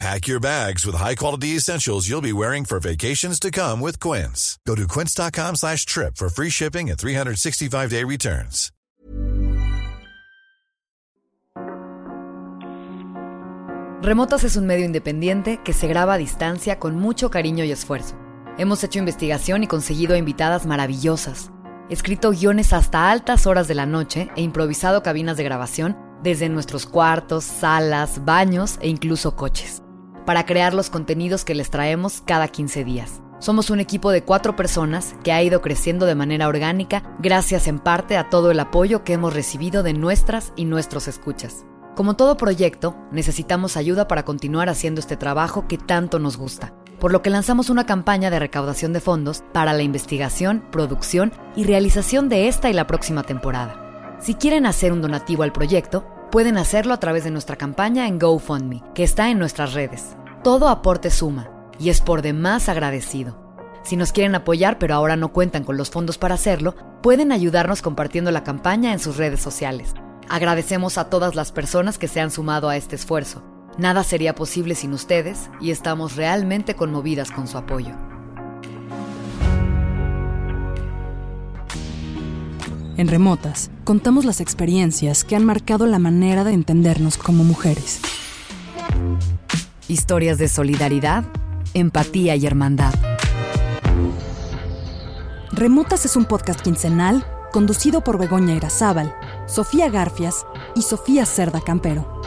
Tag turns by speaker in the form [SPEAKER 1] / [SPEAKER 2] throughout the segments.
[SPEAKER 1] Pack your bags with high-quality essentials you'll be wearing for vacations to come with Quince. Go to quince.com slash trip for free shipping and 365-day returns.
[SPEAKER 2] Remotas es un medio independiente que se graba a distancia con mucho cariño y esfuerzo. Hemos hecho investigación y conseguido invitadas maravillosas. Escrito guiones hasta altas horas de la noche e improvisado cabinas de grabación desde nuestros cuartos, salas, baños e incluso coches para crear los contenidos que les traemos cada 15 días. Somos un equipo de cuatro personas que ha ido creciendo de manera orgánica gracias en parte a todo el apoyo que hemos recibido de nuestras y nuestros escuchas. Como todo proyecto, necesitamos ayuda para continuar haciendo este trabajo que tanto nos gusta, por lo que lanzamos una campaña de recaudación de fondos para la investigación, producción y realización de esta y la próxima temporada. Si quieren hacer un donativo al proyecto, pueden hacerlo a través de nuestra campaña en GoFundMe, que está en nuestras redes. Todo aporte suma y es por demás agradecido. Si nos quieren apoyar pero ahora no cuentan con los fondos para hacerlo, pueden ayudarnos compartiendo la campaña en sus redes sociales. Agradecemos a todas las personas que se han sumado a este esfuerzo. Nada sería posible sin ustedes y estamos realmente conmovidas con su apoyo.
[SPEAKER 3] En Remotas, contamos las experiencias que han marcado la manera de entendernos como mujeres.
[SPEAKER 2] Historias de solidaridad, empatía y hermandad.
[SPEAKER 3] Remotas es un podcast quincenal conducido por Begoña Irazábal, Sofía Garfias y Sofía Cerda Campero.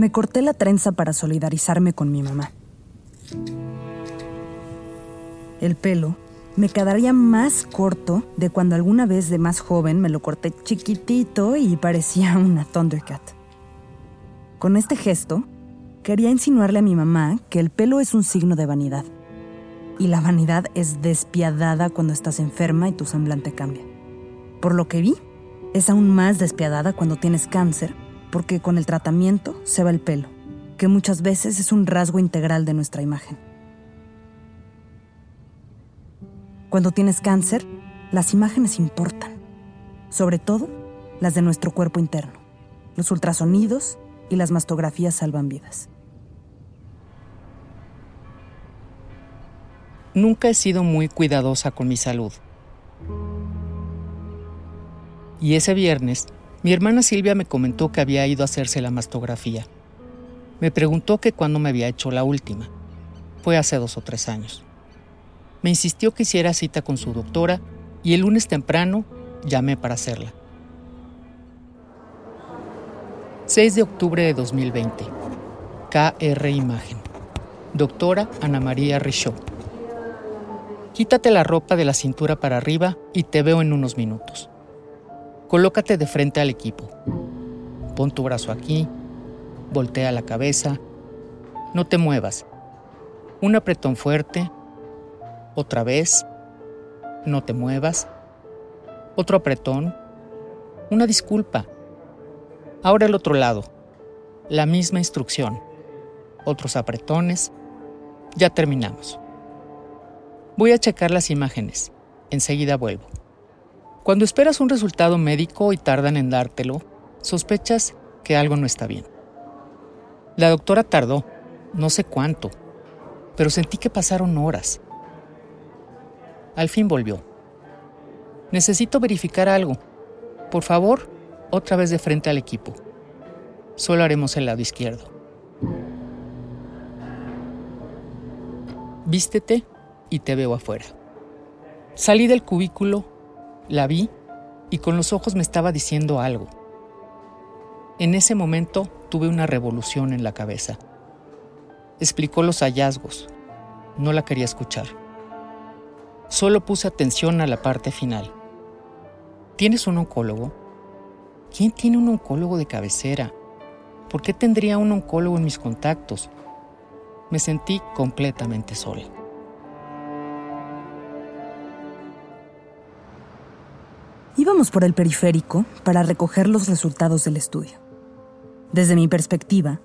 [SPEAKER 3] Me corté la trenza para solidarizarme con mi mamá. El pelo me quedaría más corto de cuando alguna vez de más joven me lo corté chiquitito y parecía una Thundercat. Con este gesto, quería insinuarle a mi mamá que el pelo es un signo de vanidad. Y la vanidad es despiadada cuando estás enferma y tu semblante cambia. Por lo que vi, es aún más despiadada cuando tienes cáncer porque con el tratamiento se va el pelo, que muchas veces es un rasgo integral de nuestra imagen. Cuando tienes cáncer, las imágenes importan, sobre todo las de nuestro cuerpo interno. Los ultrasonidos y las mastografías salvan vidas.
[SPEAKER 4] Nunca he sido muy cuidadosa con mi salud. Y ese viernes mi hermana Silvia me comentó que había ido a hacerse la mastografía. Me preguntó que cuándo me había hecho la última. Fue hace dos o tres años. Me insistió que hiciera cita con su doctora y el lunes temprano llamé para hacerla. 6 de octubre de 2020. KR Imagen. Doctora Ana María Richaud. Quítate la ropa de la cintura para arriba y te veo en unos minutos. Colócate de frente al equipo. Pon tu brazo aquí, voltea la cabeza, no te muevas. Un apretón fuerte, otra vez, no te muevas. Otro apretón, una disculpa. Ahora el otro lado, la misma instrucción. Otros apretones. Ya terminamos. Voy a checar las imágenes. Enseguida vuelvo. Cuando esperas un resultado médico y tardan en dártelo, sospechas que algo no está bien. La doctora tardó, no sé cuánto, pero sentí que pasaron horas. Al fin volvió. Necesito verificar algo. Por favor, otra vez de frente al equipo. Solo haremos el lado izquierdo. Vístete y te veo afuera. Salí del cubículo la vi y con los ojos me estaba diciendo algo. En ese momento tuve una revolución en la cabeza. Explicó los hallazgos. no la quería escuchar. Solo puse atención a la parte final. ¿Tienes un oncólogo? ¿Quién tiene un oncólogo de cabecera? ¿Por qué tendría un oncólogo en mis contactos? Me sentí completamente sola.
[SPEAKER 3] Íbamos por el periférico para recoger los resultados del estudio. Desde mi perspectiva,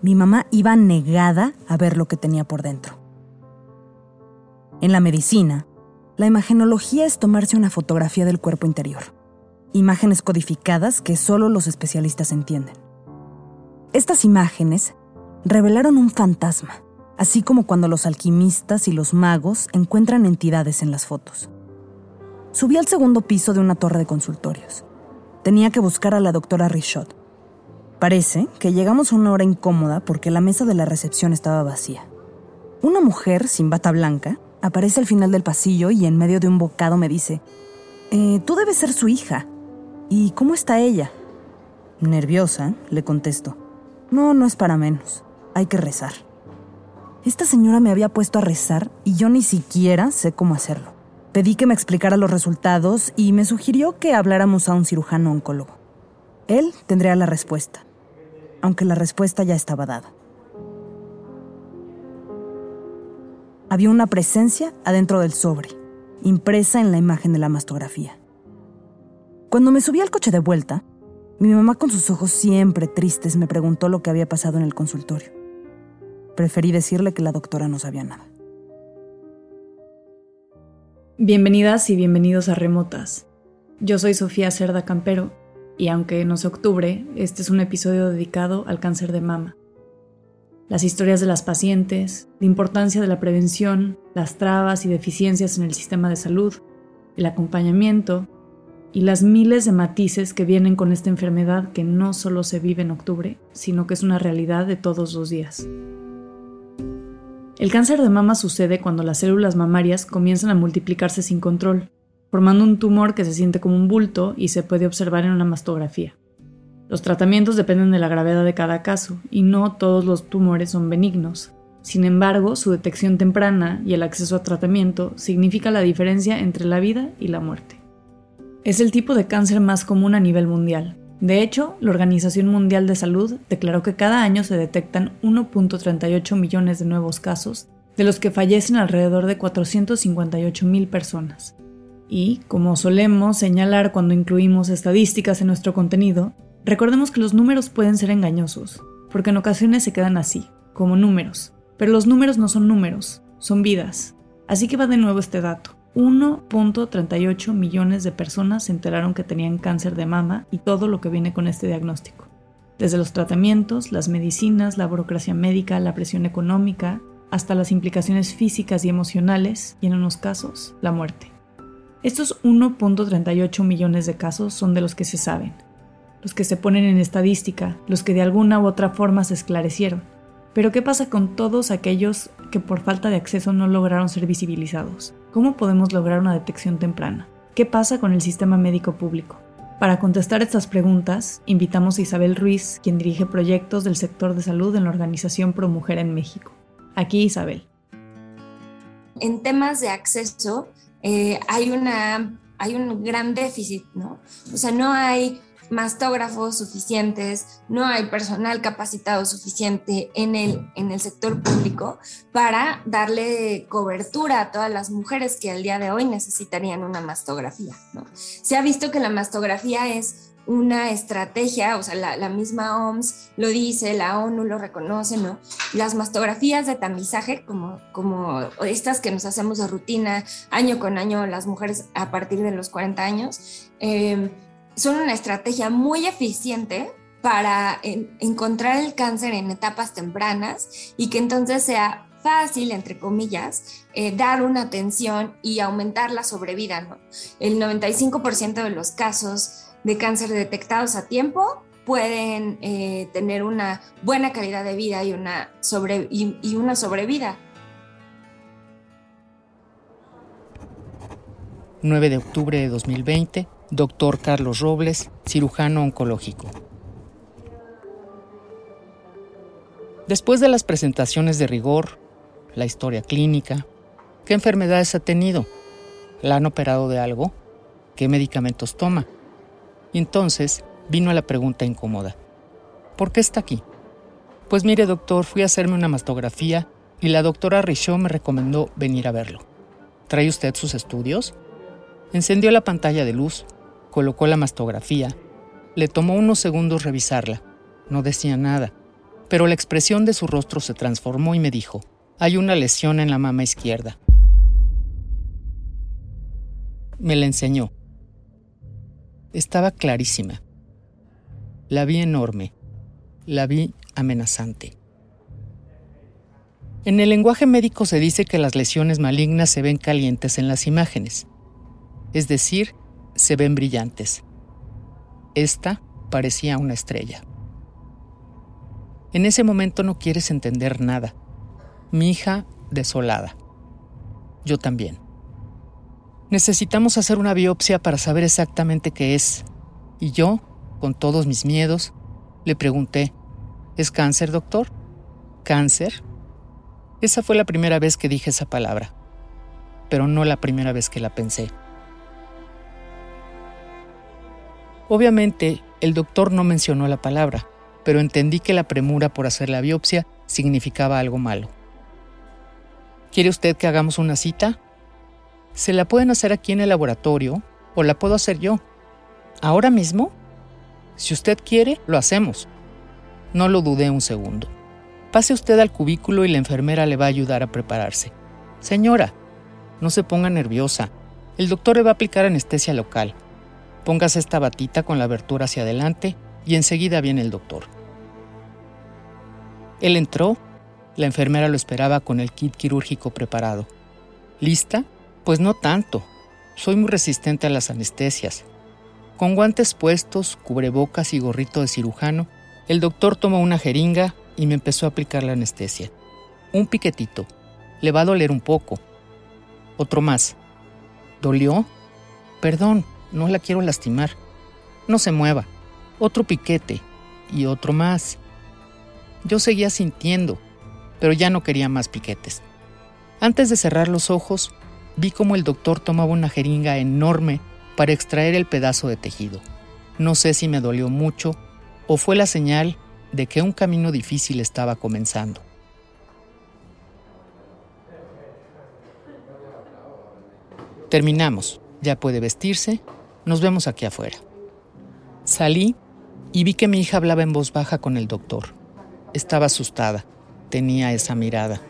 [SPEAKER 3] mi mamá iba negada a ver lo que tenía por dentro. En la medicina, la imagenología es tomarse una fotografía del cuerpo interior, imágenes codificadas que solo los especialistas entienden. Estas imágenes revelaron un fantasma, así como cuando los alquimistas y los magos encuentran entidades en las fotos. Subí al segundo piso de una torre de consultorios. Tenía que buscar a la doctora Richot. Parece que llegamos a una hora incómoda porque la mesa de la recepción estaba vacía. Una mujer sin bata blanca aparece al final del pasillo y en medio de un bocado me dice, eh, tú debes ser su hija. ¿Y cómo está ella? Nerviosa, le contesto. No, no es para menos. Hay que rezar. Esta señora me había puesto a rezar y yo ni siquiera sé cómo hacerlo. Pedí que me explicara los resultados y me sugirió que habláramos a un cirujano oncólogo. Él tendría la respuesta, aunque la respuesta ya estaba dada. Había una presencia adentro del sobre, impresa en la imagen de la mastografía. Cuando me subí al coche de vuelta, mi mamá con sus ojos siempre tristes me preguntó lo que había pasado en el consultorio. Preferí decirle que la doctora no sabía nada.
[SPEAKER 5] Bienvenidas y bienvenidos a Remotas. Yo soy Sofía Cerda Campero y aunque no es octubre, este es un episodio dedicado al cáncer de mama. Las historias de las pacientes, la importancia de la prevención, las trabas y deficiencias en el sistema de salud, el acompañamiento y las miles de matices que vienen con esta enfermedad que no solo se vive en octubre, sino que es una realidad de todos los días. El cáncer de mama sucede cuando las células mamarias comienzan a multiplicarse sin control, formando un tumor que se siente como un bulto y se puede observar en una mastografía. Los tratamientos dependen de la gravedad de cada caso y no todos los tumores son benignos. Sin embargo, su detección temprana y el acceso a tratamiento significa la diferencia entre la vida y la muerte. Es el tipo de cáncer más común a nivel mundial, de hecho, la Organización Mundial de Salud declaró que cada año se detectan 1.38 millones de nuevos casos, de los que fallecen alrededor de 458 mil personas. Y, como solemos señalar cuando incluimos estadísticas en nuestro contenido, recordemos que los números pueden ser engañosos, porque en ocasiones se quedan así, como números. Pero los números no son números, son vidas. Así que va de nuevo este dato. 1.38 millones de personas se enteraron que tenían cáncer de mama y todo lo que viene con este diagnóstico. Desde los tratamientos, las medicinas, la burocracia médica, la presión económica, hasta las implicaciones físicas y emocionales y en unos casos, la muerte. Estos 1.38 millones de casos son de los que se saben, los que se ponen en estadística, los que de alguna u otra forma se esclarecieron. Pero ¿qué pasa con todos aquellos que por falta de acceso no lograron ser visibilizados? ¿Cómo podemos lograr una detección temprana? ¿Qué pasa con el sistema médico público? Para contestar estas preguntas, invitamos a Isabel Ruiz, quien dirige proyectos del sector de salud en la organización Pro Mujer en México. Aquí Isabel.
[SPEAKER 6] En temas de acceso eh, hay, una, hay un gran déficit, ¿no? O sea, no hay mastógrafos suficientes, no hay personal capacitado suficiente en el, en el sector público para darle cobertura a todas las mujeres que al día de hoy necesitarían una mastografía. Se ha visto que la mastografía es una estrategia, o sea, la, misma OMS lo dice, la ONU lo reconoce, ¿no? Las mastografías de tamizaje, como, como estas que nos hacemos de rutina año con año las mujeres a partir de los 40 años, eh, son una estrategia muy eficiente para encontrar el cáncer en etapas tempranas y que entonces sea fácil, entre comillas, eh, dar una atención y aumentar la sobrevida. El 95% de los casos de cáncer detectados a tiempo pueden eh, tener una buena calidad de vida y una, sobre, y una sobrevida.
[SPEAKER 4] 9 de octubre de 2020, doctor Carlos Robles, cirujano oncológico. Después de las presentaciones de rigor, la historia clínica, qué enfermedades ha tenido, la han operado de algo, qué medicamentos toma. Y entonces vino la pregunta incómoda. ¿Por qué está aquí? Pues mire, doctor, fui a hacerme una mastografía y la doctora Richaud me recomendó venir a verlo. ¿Trae usted sus estudios? Encendió la pantalla de luz, colocó la mastografía, le tomó unos segundos revisarla. No decía nada, pero la expresión de su rostro se transformó y me dijo, hay una lesión en la mama izquierda. Me la enseñó. Estaba clarísima. La vi enorme. La vi amenazante. En el lenguaje médico se dice que las lesiones malignas se ven calientes en las imágenes, es decir, se ven brillantes. Esta parecía una estrella. En ese momento no quieres entender nada. Mi hija desolada. Yo también. Necesitamos hacer una biopsia para saber exactamente qué es. Y yo, con todos mis miedos, le pregunté, ¿es cáncer, doctor? ¿Cáncer? Esa fue la primera vez que dije esa palabra, pero no la primera vez que la pensé. Obviamente, el doctor no mencionó la palabra, pero entendí que la premura por hacer la biopsia significaba algo malo. ¿Quiere usted que hagamos una cita? Se la pueden hacer aquí en el laboratorio o la puedo hacer yo. ¿Ahora mismo? Si usted quiere, lo hacemos. No lo dudé un segundo. Pase usted al cubículo y la enfermera le va a ayudar a prepararse. Señora, no se ponga nerviosa. El doctor le va a aplicar anestesia local. Póngase esta batita con la abertura hacia adelante y enseguida viene el doctor. Él entró, la enfermera lo esperaba con el kit quirúrgico preparado. ¿Lista? Pues no tanto. Soy muy resistente a las anestesias. Con guantes puestos, cubrebocas y gorrito de cirujano, el doctor tomó una jeringa y me empezó a aplicar la anestesia. Un piquetito. Le va a doler un poco. Otro más. ¿Dolió? Perdón, no la quiero lastimar. No se mueva. Otro piquete. Y otro más. Yo seguía sintiendo, pero ya no quería más piquetes. Antes de cerrar los ojos, vi como el doctor tomaba una jeringa enorme para extraer el pedazo de tejido. No sé si me dolió mucho o fue la señal de que un camino difícil estaba comenzando. Terminamos. Ya puede vestirse. Nos vemos aquí afuera. Salí y vi que mi hija hablaba en voz baja con el doctor. Estaba asustada. Tenía esa mirada.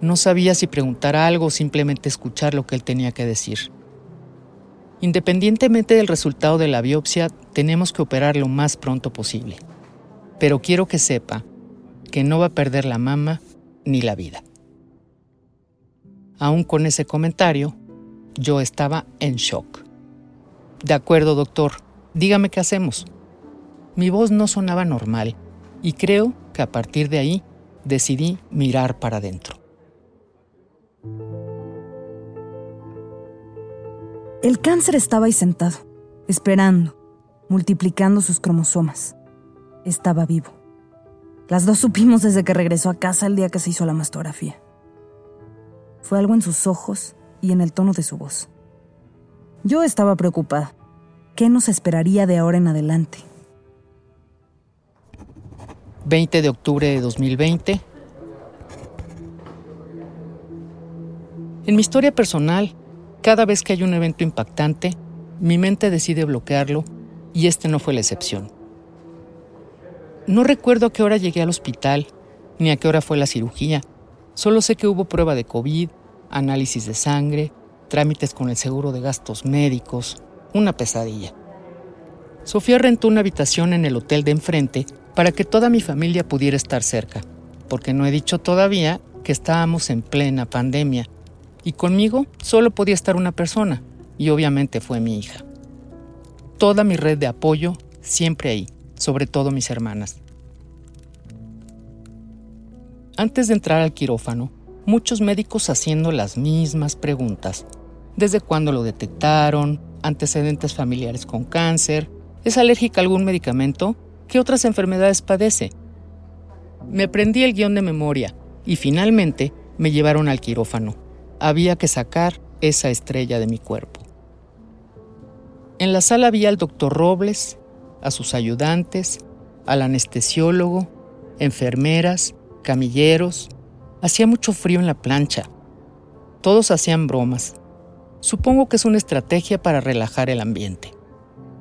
[SPEAKER 4] No sabía si preguntar algo o simplemente escuchar lo que él tenía que decir. Independientemente del resultado de la biopsia, tenemos que operar lo más pronto posible. Pero quiero que sepa que no va a perder la mama ni la vida. Aún con ese comentario, yo estaba en shock. De acuerdo, doctor, dígame qué hacemos. Mi voz no sonaba normal y creo que a partir de ahí decidí mirar para adentro.
[SPEAKER 3] El cáncer estaba ahí sentado, esperando, multiplicando sus cromosomas. Estaba vivo. Las dos supimos desde que regresó a casa el día que se hizo la mastografía. Fue algo en sus ojos y en el tono de su voz. Yo estaba preocupada. ¿Qué nos esperaría de ahora en adelante?
[SPEAKER 4] 20 de octubre de 2020. En mi historia personal, cada vez que hay un evento impactante, mi mente decide bloquearlo y este no fue la excepción. No recuerdo a qué hora llegué al hospital, ni a qué hora fue la cirugía. Solo sé que hubo prueba de COVID, análisis de sangre, trámites con el seguro de gastos médicos, una pesadilla. Sofía rentó una habitación en el hotel de enfrente para que toda mi familia pudiera estar cerca, porque no he dicho todavía que estábamos en plena pandemia y conmigo solo podía estar una persona, y obviamente fue mi hija. Toda mi red de apoyo siempre ahí, sobre todo mis hermanas. Antes de entrar al quirófano, muchos médicos haciendo las mismas preguntas. ¿Desde cuándo lo detectaron? ¿Antecedentes familiares con cáncer? ¿Es alérgica a algún medicamento? ¿Qué otras enfermedades padece? Me aprendí el guion de memoria y finalmente me llevaron al quirófano. Había que sacar esa estrella de mi cuerpo. En la sala vi al doctor Robles, a sus ayudantes, al anestesiólogo, enfermeras, camilleros. Hacía mucho frío en la plancha. Todos hacían bromas. Supongo que es una estrategia para relajar el ambiente.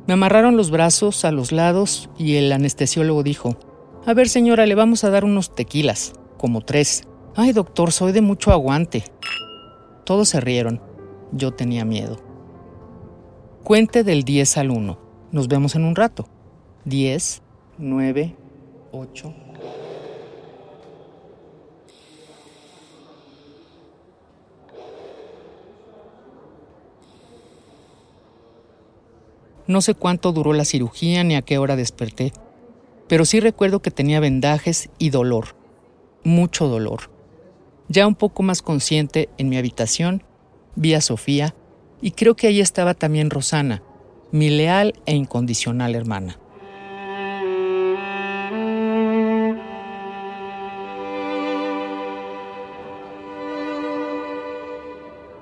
[SPEAKER 4] Me amarraron los brazos a los lados y el anestesiólogo dijo, A ver señora, le vamos a dar unos tequilas, como tres. Ay doctor, soy de mucho aguante. Todos se rieron. Yo tenía miedo. Cuente del 10 al 1. Nos vemos en un rato. 10, 9, 8. No sé cuánto duró la cirugía ni a qué hora desperté, pero sí recuerdo que tenía vendajes y dolor, mucho dolor. Ya un poco más consciente en mi habitación, vi a Sofía y creo que ahí estaba también Rosana, mi leal e incondicional hermana.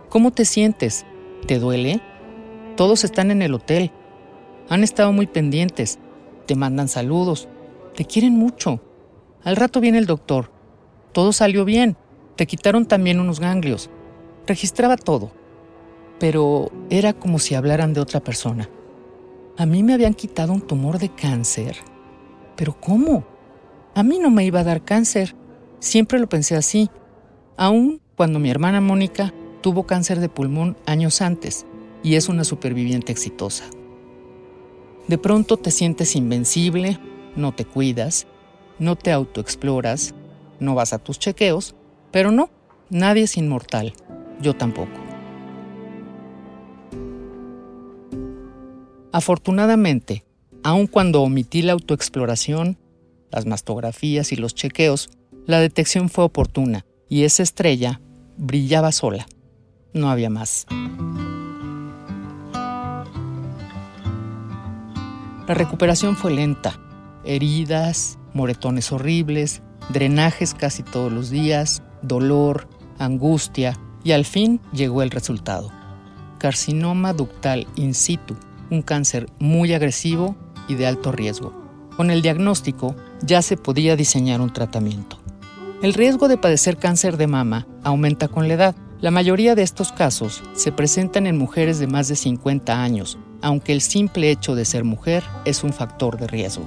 [SPEAKER 4] ¿Cómo te sientes? ¿Te duele? Todos están en el hotel. Han estado muy pendientes. Te mandan saludos. Te quieren mucho. Al rato viene el doctor. Todo salió bien. Te quitaron también unos ganglios. Registraba todo. Pero era como si hablaran de otra persona. A mí me habían quitado un tumor de cáncer. ¿Pero cómo? A mí no me iba a dar cáncer. Siempre lo pensé así. Aún cuando mi hermana Mónica tuvo cáncer de pulmón años antes y es una superviviente exitosa. De pronto te sientes invencible, no te cuidas, no te autoexploras, no vas a tus chequeos, pero no, nadie es inmortal, yo tampoco. Afortunadamente, aun cuando omití la autoexploración, las mastografías y los chequeos, la detección fue oportuna y esa estrella brillaba sola. No había más. La recuperación fue lenta. Heridas, moretones horribles, drenajes casi todos los días, dolor, angustia y al fin llegó el resultado. Carcinoma ductal in situ, un cáncer muy agresivo y de alto riesgo. Con el diagnóstico ya se podía diseñar un tratamiento. El riesgo de padecer cáncer de mama aumenta con la edad. La mayoría de estos casos se presentan en mujeres de más de 50 años aunque el simple hecho de ser mujer es un factor de riesgo.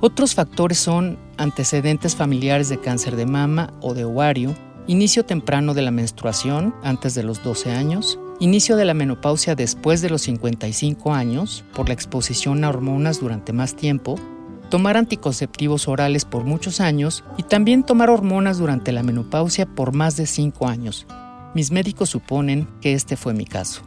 [SPEAKER 4] Otros factores son antecedentes familiares de cáncer de mama o de ovario, inicio temprano de la menstruación antes de los 12 años, inicio de la menopausia después de los 55 años por la exposición a hormonas durante más tiempo, tomar anticonceptivos orales por muchos años y también tomar hormonas durante la menopausia por más de 5 años. Mis médicos suponen que este fue mi caso.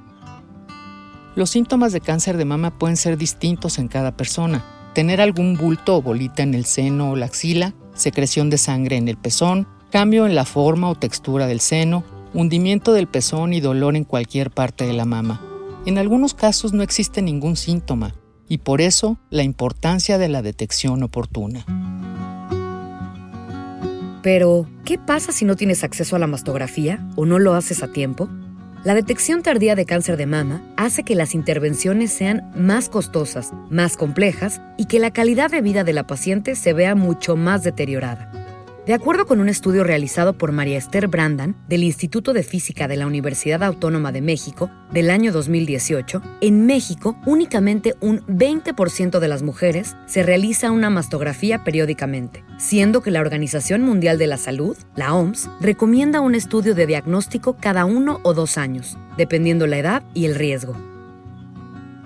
[SPEAKER 4] Los síntomas de cáncer de mama pueden ser distintos en cada persona. Tener algún bulto o bolita en el seno o la axila, secreción de sangre en el pezón, cambio en la forma o textura del seno, hundimiento del pezón y dolor en cualquier parte de la mama. En algunos casos no existe ningún síntoma y por eso la importancia de la detección oportuna.
[SPEAKER 2] Pero, ¿qué pasa si no tienes acceso a la mastografía o no lo haces a tiempo? La detección tardía de cáncer de mama hace que las intervenciones sean más costosas, más complejas y que la calidad de vida de la paciente se vea mucho más deteriorada. De acuerdo con un estudio realizado por María Esther Brandan del Instituto de Física de la Universidad Autónoma de México del año 2018, en México únicamente un 20% de las mujeres se realiza una mastografía periódicamente, siendo que la Organización Mundial de la Salud, la OMS, recomienda un estudio de diagnóstico cada uno o dos años, dependiendo la edad y el riesgo.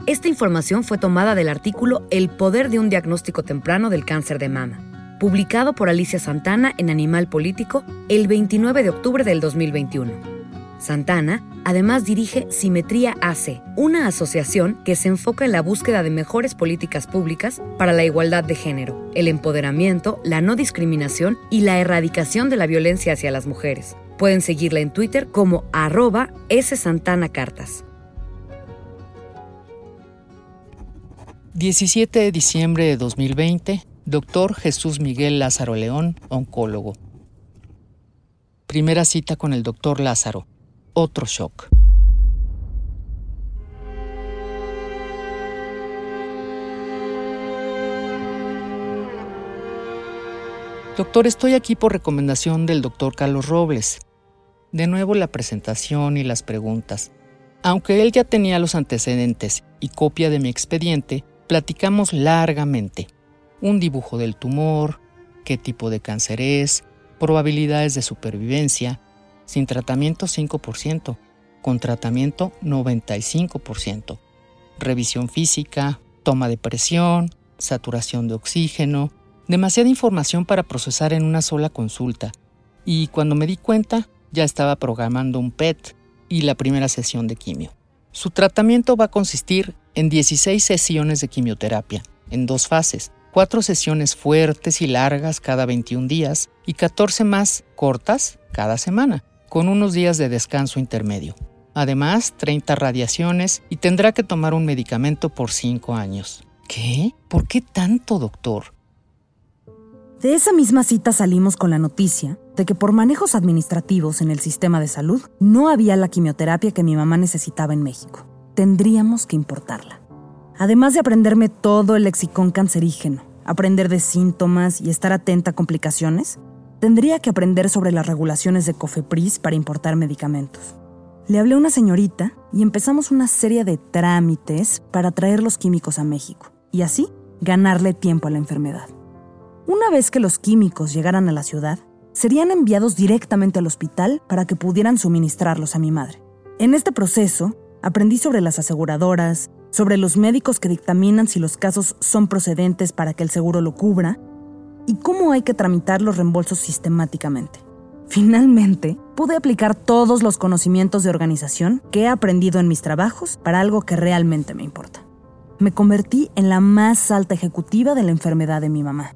[SPEAKER 2] Esta información fue tomada del artículo El poder de un diagnóstico temprano del cáncer de mama publicado por Alicia Santana en Animal Político el 29 de octubre del 2021. Santana además dirige Simetría AC, una asociación que se enfoca en la búsqueda de mejores políticas públicas para la igualdad de género, el empoderamiento, la no discriminación y la erradicación de la violencia hacia las mujeres. Pueden seguirla en Twitter como arroba Cartas.
[SPEAKER 4] 17 de diciembre de 2020 Doctor Jesús Miguel Lázaro León, oncólogo. Primera cita con el doctor Lázaro. Otro shock. Doctor, estoy aquí por recomendación del doctor Carlos Robles. De nuevo la presentación y las preguntas. Aunque él ya tenía los antecedentes y copia de mi expediente, platicamos largamente. Un dibujo del tumor, qué tipo de cáncer es, probabilidades de supervivencia, sin tratamiento 5%, con tratamiento 95%, revisión física, toma de presión, saturación de oxígeno, Demasiada información para procesar en una sola consulta. Y cuando me di cuenta, ya estaba programando un PET y la primera sesión de quimio. Su tratamiento va a consistir en 16 sesiones de quimioterapia, en dos fases, cuatro sesiones fuertes y largas cada 21 días y 14 más cortas cada semana, con unos días de descanso intermedio. Además, 30 radiaciones y tendrá que tomar un medicamento por 5 años. ¿Qué? ¿Por qué tanto, doctor?
[SPEAKER 3] De esa misma cita salimos con la noticia de que por manejos administrativos en el sistema de salud no había la quimioterapia que mi mamá necesitaba en México. Tendríamos que importarla. Además de aprenderme todo el lexicón cancerígeno, aprender de síntomas y estar atenta a complicaciones, tendría que aprender sobre las regulaciones de Cofepris para importar medicamentos. Le hablé a una señorita y empezamos una serie de trámites para traer los químicos a México y así ganarle tiempo a la enfermedad. Una vez que los químicos llegaran a la ciudad, serían enviados directamente al hospital para que pudieran suministrarlos a mi madre. En este proceso, aprendí sobre las aseguradoras, sobre los médicos que dictaminan si los casos son procedentes para que el seguro lo cubra y cómo hay que tramitar los reembolsos sistemáticamente. Finalmente, pude aplicar todos los conocimientos de organización que he aprendido en mis trabajos para algo que realmente me importa. Me convertí en la más alta ejecutiva de la enfermedad de mi mamá.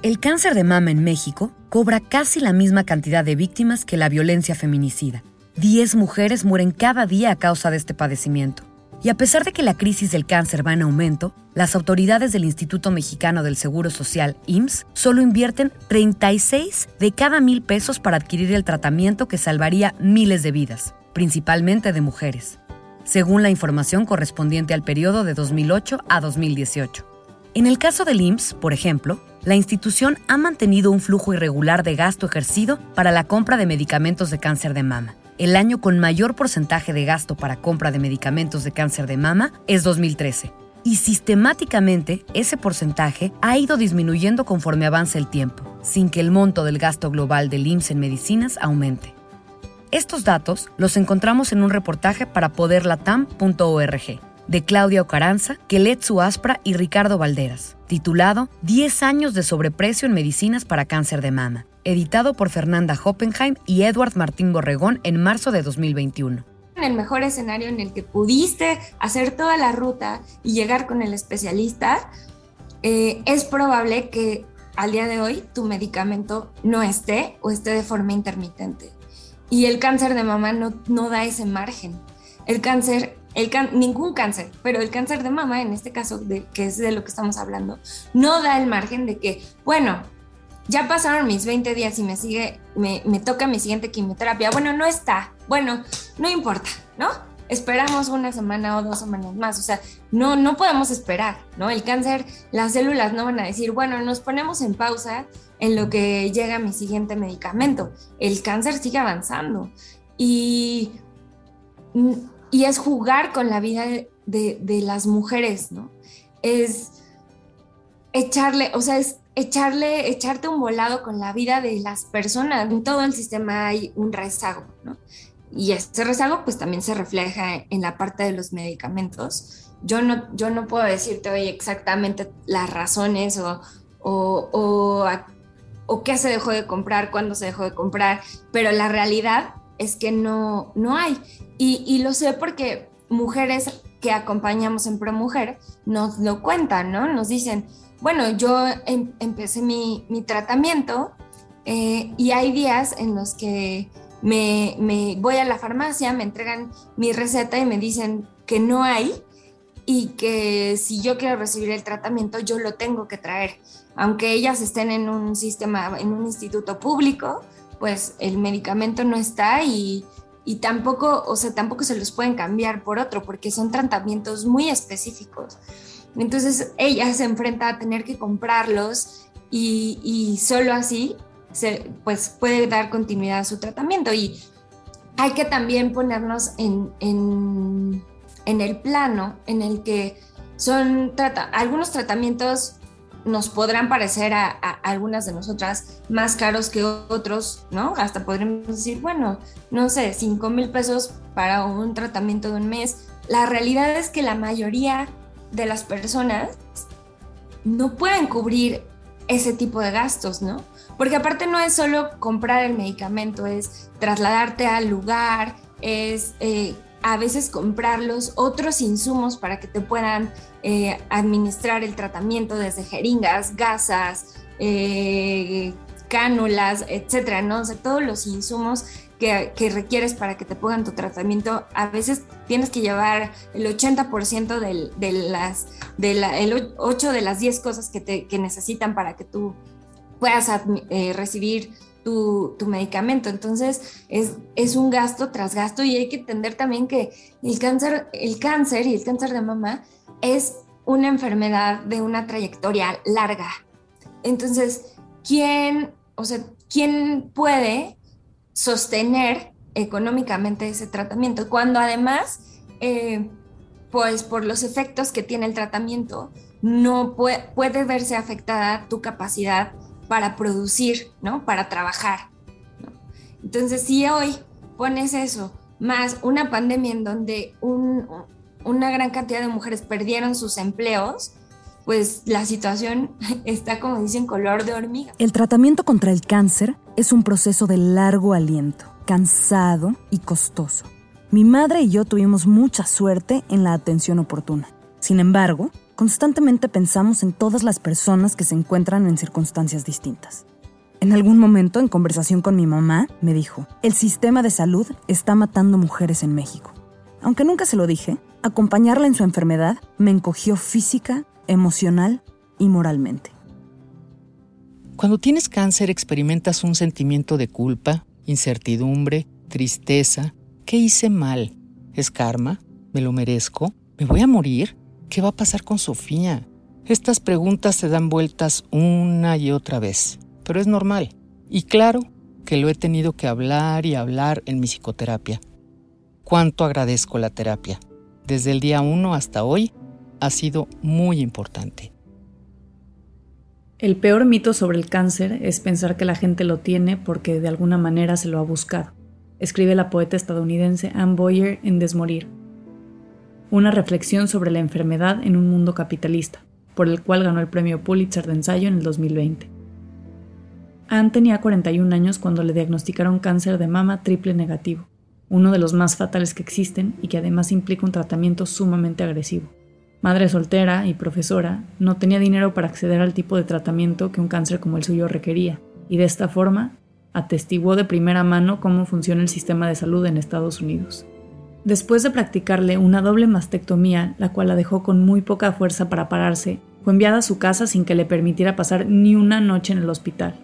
[SPEAKER 2] El cáncer de mama en México cobra casi la misma cantidad de víctimas que la violencia feminicida. Diez mujeres mueren cada día a causa de este padecimiento. Y a pesar de que la crisis del cáncer va en aumento, las autoridades del Instituto Mexicano del Seguro Social, IMSS, solo invierten 36 de cada mil pesos para adquirir el tratamiento que salvaría miles de vidas, principalmente de mujeres, según la información correspondiente al periodo de 2008 a 2018. En el caso del IMSS, por ejemplo, la institución ha mantenido un flujo irregular de gasto ejercido para la compra de medicamentos de cáncer de mama. El año con mayor porcentaje de gasto para compra de medicamentos de cáncer de mama es 2013. Y sistemáticamente ese porcentaje ha ido disminuyendo conforme avanza el tiempo, sin que el monto del gasto global del IMSS en medicinas aumente. Estos datos los encontramos en un reportaje para poderlatam.org de Claudia Ocaranza, Keletsu Aspra y Ricardo Valderas, titulado 10 años de sobreprecio en medicinas para cáncer de mama, editado por Fernanda Hoppenheim y Edward Martín Borregón en marzo de 2021
[SPEAKER 6] en el mejor escenario en el que pudiste hacer toda la ruta y llegar con el especialista, eh, es probable que al día de hoy tu medicamento no esté o esté de forma intermitente. Y el cáncer de mama no, no da ese margen. El cáncer ningún cáncer, pero el cáncer de mama, en este caso, de, que es de lo que estamos hablando, no da el margen de que, bueno, ya pasaron mis 20 días y me sigue, me, me toca mi siguiente quimioterapia. Bueno, no está. Bueno, no importa, ¿no? Esperamos una semana o dos semanas más. O sea, no, no podemos esperar, ¿no? El cáncer, las células no van a decir, bueno, nos ponemos en pausa en lo que llega mi siguiente medicamento. El cáncer sigue avanzando. Y y es jugar con la vida de, las mujeres, ¿no? Es echarle, o sea, es echarle, echarte un volado con la vida de las personas. En todo el sistema hay un rezago, ¿no? Y ese rezago pues también se refleja en la parte de los medicamentos. Yo no, yo no puedo decirte hoy exactamente las razones o, o, o, qué se dejó de comprar, cuándo se dejó de comprar, pero la realidad es que no, no hay. Y, lo sé porque mujeres que acompañamos en ProMujer nos lo cuentan, ¿no? Nos dicen, bueno, yo em, empecé mi, tratamiento eh, y hay días en los que me, voy a la farmacia, me entregan mi receta y me dicen que no hay y que si yo quiero recibir el tratamiento yo lo tengo que traer. Aunque ellas estén en un sistema, en un instituto público, pues el medicamento no está y, y tampoco, o sea, tampoco se los pueden cambiar por otro porque son tratamientos muy específicos. Entonces ella se enfrenta a tener que comprarlos y, y solo así se, pues puede dar continuidad a su tratamiento y hay que también ponernos en, en, el plano en el que son algunos tratamientos nos podrán parecer a, algunas de nosotras más caros que otros, ¿no? Hasta podríamos decir, bueno, no sé, 5 mil pesos para un tratamiento de un mes. La realidad es que la mayoría de las personas no pueden cubrir ese tipo de gastos, ¿no? Porque aparte no es solo comprar el medicamento, es trasladarte al lugar, es eh, a veces comprar los otros insumos para que te puedan eh, administrar el tratamiento desde jeringas, gasas, eh, cánulas, etcétera, ¿no? O sea, todos los insumos que, requieres para que te pongan tu tratamiento, a veces tienes que llevar el 80% de las, de la, el 8 de las 10 cosas que, que necesitan para que tú puedas eh, recibir tu, medicamento. Entonces es, es, un gasto tras gasto y hay que entender también que el cáncer, el cáncer y el cáncer de mama es una enfermedad de una trayectoria larga. Entonces, ¿quién, o sea, quién puede sostener económicamente ese tratamiento? Cuando además, eh, pues por los efectos que tiene el tratamiento, no puede, puede verse afectada tu capacidad para producir, ¿no? Para trabajar. Entonces, si hoy pones eso, más una pandemia en donde una gran cantidad de mujeres perdieron sus empleos, pues la situación está, como dicen, color de hormiga.
[SPEAKER 3] El tratamiento contra el cáncer es un proceso de largo aliento, cansado y costoso. Mi madre y yo tuvimos mucha suerte en la atención oportuna. Sin embargo, constantemente pensamos en todas las personas que se encuentran en circunstancias distintas. En algún momento, en conversación con mi mamá, me dijo, el sistema de salud está matando mujeres en México. Aunque nunca se lo dije, acompañarla en su enfermedad me encogió física, emocional y moralmente.
[SPEAKER 4] Cuando tienes cáncer experimentas un sentimiento de culpa, incertidumbre, tristeza. ¿Qué hice mal? ¿Es karma? ¿Me lo merezco? ¿Me voy a morir? ¿Qué va a pasar con Sofía? Estas preguntas se dan vueltas una y otra vez, pero es normal. Y claro que lo he tenido que hablar y hablar en mi psicoterapia. Cuánto agradezco la terapia. Desde el día uno hasta hoy ha sido muy importante.
[SPEAKER 5] El peor mito sobre el cáncer es pensar que la gente lo tiene porque de alguna manera se lo ha buscado, escribe la poeta estadounidense Anne Boyer en Desmorir, una reflexión sobre la enfermedad en un mundo capitalista, por el cual ganó el premio Pulitzer de ensayo en el 2020. Anne tenía 41 años cuando le diagnosticaron cáncer de mama triple negativo, uno de los más fatales que existen y que además implica un tratamiento sumamente agresivo. Madre soltera y profesora, no tenía dinero para acceder al tipo de tratamiento que un cáncer como el suyo requería, y de esta forma atestiguó de primera mano cómo funciona el sistema de salud en Estados Unidos. Después de practicarle una doble mastectomía, la cual la dejó con muy poca fuerza para pararse, fue enviada a su casa sin que le permitiera pasar ni una noche en el hospital.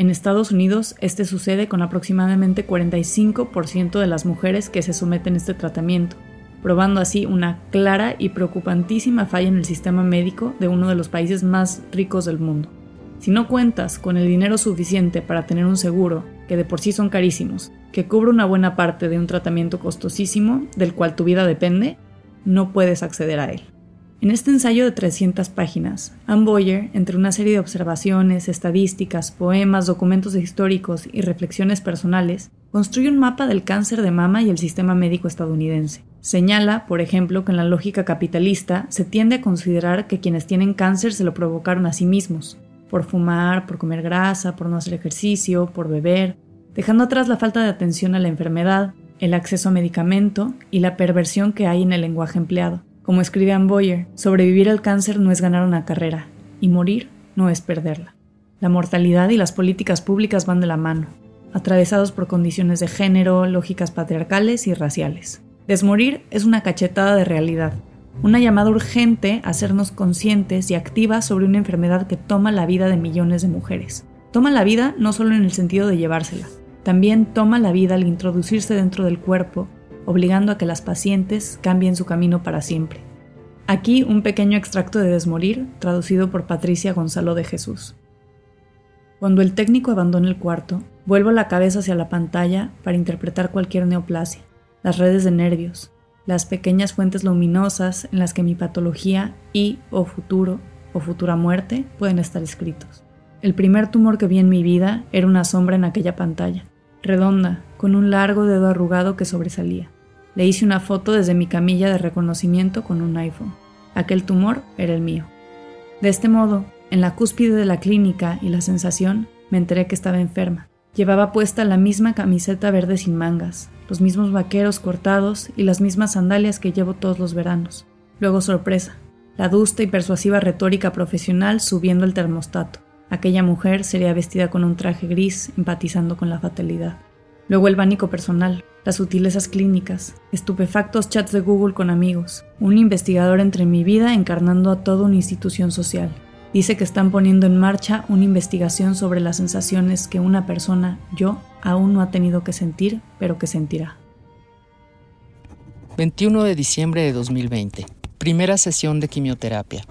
[SPEAKER 5] En Estados Unidos, este sucede con aproximadamente 45% de las mujeres que se someten a este tratamiento, probando así una clara y preocupantísima falla en el sistema médico de uno de los países más ricos del mundo. Si no cuentas con el dinero suficiente para tener un seguro, que de por sí son carísimos, que cubre una buena parte de un tratamiento costosísimo del cual tu vida depende, no puedes acceder a él. En este ensayo de 300 páginas, Anne Boyer, entre una serie de observaciones, estadísticas, poemas, documentos históricos y reflexiones personales, construye un mapa del cáncer de mama y el sistema médico estadounidense. Señala, por ejemplo, que en la lógica capitalista se tiende a considerar que quienes tienen cáncer se lo provocaron a sí mismos, por fumar, por comer grasa, por no hacer ejercicio, por beber, dejando atrás la falta de atención a la enfermedad, el acceso a medicamento y la perversión que hay en el lenguaje empleado. Como escribe Ann Boyer, sobrevivir al cáncer no es ganar una carrera, y morir no es perderla. La mortalidad y las políticas públicas van de la mano, atravesados por condiciones de género, lógicas patriarcales y raciales. Desmorir es una cachetada de realidad, una llamada urgente a hacernos conscientes y activas sobre una enfermedad que toma la vida de millones de mujeres. Toma la vida no solo en el sentido de llevársela, también toma la vida al introducirse dentro del cuerpo, obligando a que las pacientes cambien su camino para siempre. Aquí un pequeño extracto de Desmorir, traducido por Patricia Gonzalo de Jesús. Cuando el técnico abandona el cuarto, vuelvo la cabeza hacia la pantalla para interpretar cualquier neoplasia, las redes de nervios, las pequeñas fuentes luminosas en las que mi patología y o futuro o futura muerte pueden estar escritos. El primer tumor que vi en mi vida era una sombra en aquella pantalla, redonda, con un largo dedo arrugado que sobresalía. Le hice una foto desde mi camilla de reconocimiento con un iPhone. Aquel tumor era el mío. De este modo, en la cúspide de la clínica y la sensación, me enteré que estaba enferma. Llevaba puesta la misma camiseta verde sin mangas, los mismos vaqueros cortados y las mismas sandalias que llevo todos los veranos. Luego sorpresa, la adusta y persuasiva retórica profesional subiendo el termostato. Aquella mujer sería vestida con un traje gris, empatizando con la fatalidad. Luego el pánico personal, las sutilezas clínicas, estupefactos chats de Google con amigos, un investigador entre mi vida encarnando a toda una institución social. Dice que están poniendo en marcha una investigación sobre las sensaciones que una persona, yo, aún no ha tenido que sentir, pero que sentirá.
[SPEAKER 4] 21 de diciembre de 2020. Primera sesión de quimioterapia.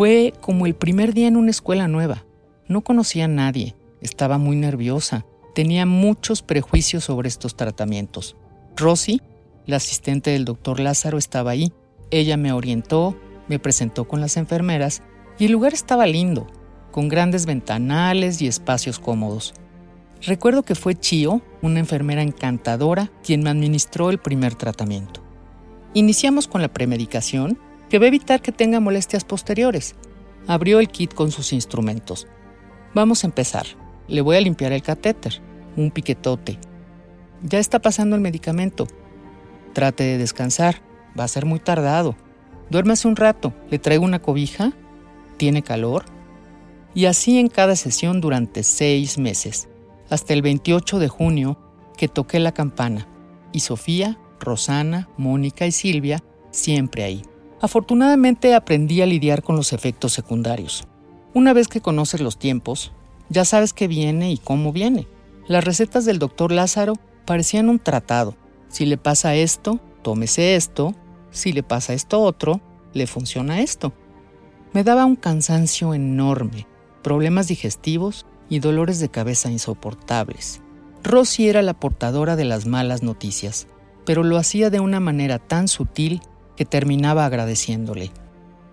[SPEAKER 4] Fue como el primer día en una escuela nueva. No conocía a nadie, estaba muy nerviosa, tenía muchos prejuicios sobre estos tratamientos. Rosy, la asistente del doctor Lázaro, estaba ahí. Ella me orientó, me presentó con las enfermeras y el lugar estaba lindo, con grandes ventanales y espacios cómodos. Recuerdo que fue Chio, una enfermera encantadora, quien me administró el primer tratamiento. Iniciamos con la premedicación que va a evitar que tenga molestias posteriores. Abrió el kit con sus instrumentos. Vamos a empezar. Le voy a limpiar el catéter, un piquetote. Ya está pasando el medicamento. Trate de descansar, va a ser muy tardado. Duérmase un rato, le traigo una cobija, tiene calor. Y así en cada sesión durante seis meses, hasta el 28 de junio, que toqué la campana. Y Sofía, Rosana, Mónica y Silvia siempre ahí. Afortunadamente aprendí a lidiar con los efectos secundarios. Una vez que conoces los tiempos, ya sabes qué viene y cómo viene. Las recetas del doctor Lázaro parecían un tratado. Si le pasa esto, tómese esto. Si le pasa esto otro, le funciona esto. Me daba un cansancio enorme, problemas digestivos y dolores de cabeza insoportables. Rosy era la portadora de las malas noticias, pero lo hacía de una manera tan sutil terminaba agradeciéndole.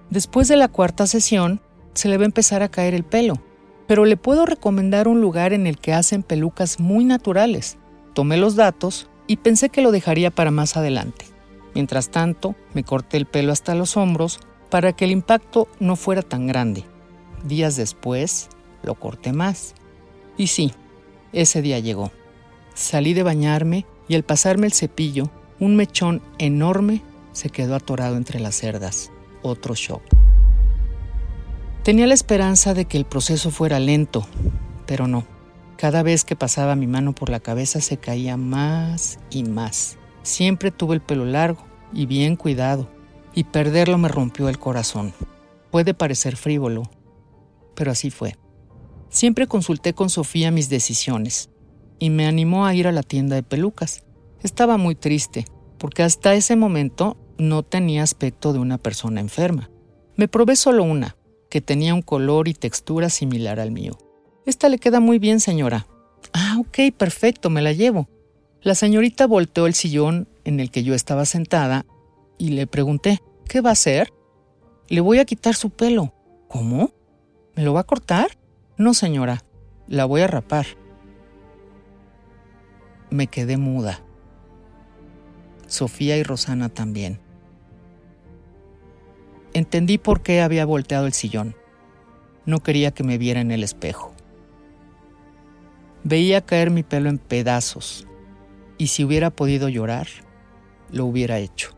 [SPEAKER 4] Después de la cuarta sesión, se le va a empezar a caer el pelo, pero le puedo recomendar un lugar en el que hacen pelucas muy naturales. Tomé los datos y pensé que lo dejaría para más adelante. Mientras tanto, me corté el pelo hasta los hombros para que el impacto no fuera tan grande. Días después, lo corté más. Y sí, ese día llegó. Salí de bañarme y al pasarme el cepillo, un mechón enorme se quedó atorado entre las cerdas. Otro shock. Tenía la esperanza de que el proceso fuera lento, pero no. Cada vez que pasaba mi mano por la cabeza se caía más y más. Siempre tuve el pelo largo y bien cuidado, y perderlo me rompió el corazón. Puede parecer frívolo, pero así fue. Siempre consulté con Sofía mis decisiones y me animó a ir a la tienda de pelucas. Estaba muy triste, porque hasta ese momento no tenía aspecto de una persona enferma. Me probé solo una, que tenía un color y textura similar al mío. Esta le queda muy bien, señora. Ah, ok, perfecto, me la llevo. La señorita volteó el sillón en el que yo estaba sentada y le pregunté, ¿qué va a hacer? Le voy a quitar su pelo. ¿Cómo? ¿Me lo va a cortar? No, señora, la voy a rapar. Me quedé muda. Sofía y Rosana también. Entendí por qué había volteado el sillón. No quería que me viera en el espejo. Veía caer mi pelo en pedazos, y si hubiera podido llorar, lo hubiera hecho.